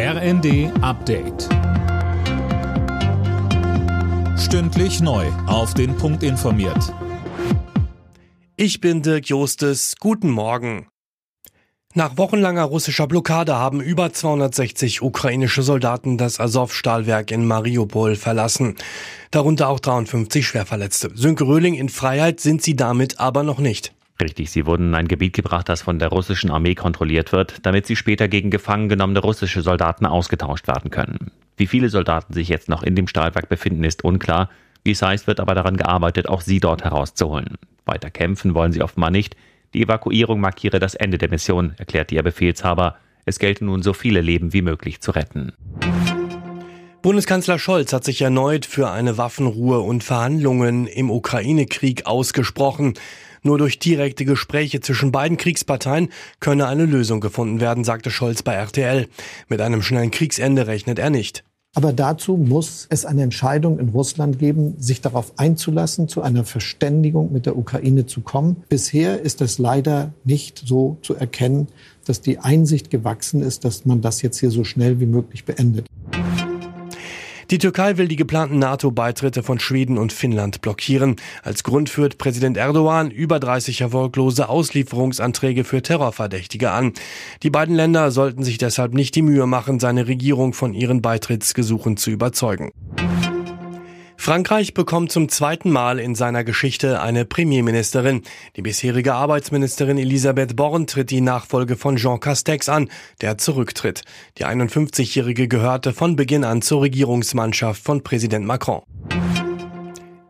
RND Update. Stündlich neu. Auf den Punkt informiert. Ich bin Dirk Jostes. Guten Morgen. Nach wochenlanger russischer Blockade haben über 260 ukrainische Soldaten das Azov-Stahlwerk in Mariupol verlassen. Darunter auch 53 Schwerverletzte. Sönke Röhling in Freiheit sind sie damit aber noch nicht. Richtig, sie wurden in ein Gebiet gebracht, das von der russischen Armee kontrolliert wird, damit sie später gegen gefangen genommene russische Soldaten ausgetauscht werden können. Wie viele Soldaten sich jetzt noch in dem Stahlwerk befinden, ist unklar. Wie es heißt, wird aber daran gearbeitet, auch sie dort herauszuholen. Weiter kämpfen wollen sie offenbar nicht. Die Evakuierung markiere das Ende der Mission, erklärt ihr Befehlshaber. Es gelte nun, so viele Leben wie möglich zu retten. Bundeskanzler Scholz hat sich erneut für eine Waffenruhe und Verhandlungen im Ukraine-Krieg ausgesprochen. Nur durch direkte Gespräche zwischen beiden Kriegsparteien könne eine Lösung gefunden werden, sagte Scholz bei RTL. Mit einem schnellen Kriegsende rechnet er nicht. Aber dazu muss es eine Entscheidung in Russland geben, sich darauf einzulassen, zu einer Verständigung mit der Ukraine zu kommen. Bisher ist es leider nicht so zu erkennen, dass die Einsicht gewachsen ist, dass man das jetzt hier so schnell wie möglich beendet. Die Türkei will die geplanten NATO-Beitritte von Schweden und Finnland blockieren. Als Grund führt Präsident Erdogan über 30 erfolglose Auslieferungsanträge für Terrorverdächtige an. Die beiden Länder sollten sich deshalb nicht die Mühe machen, seine Regierung von ihren Beitrittsgesuchen zu überzeugen. Frankreich bekommt zum zweiten Mal in seiner Geschichte eine Premierministerin. Die bisherige Arbeitsministerin Elisabeth Born tritt die Nachfolge von Jean Castex an, der zurücktritt. Die 51-Jährige gehörte von Beginn an zur Regierungsmannschaft von Präsident Macron.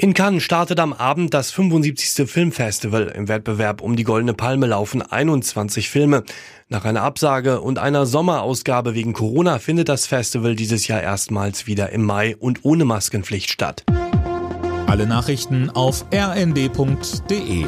In Cannes startet am Abend das 75. Filmfestival. Im Wettbewerb um die Goldene Palme laufen 21 Filme. Nach einer Absage und einer Sommerausgabe wegen Corona findet das Festival dieses Jahr erstmals wieder im Mai und ohne Maskenpflicht statt. Alle Nachrichten auf rnd.de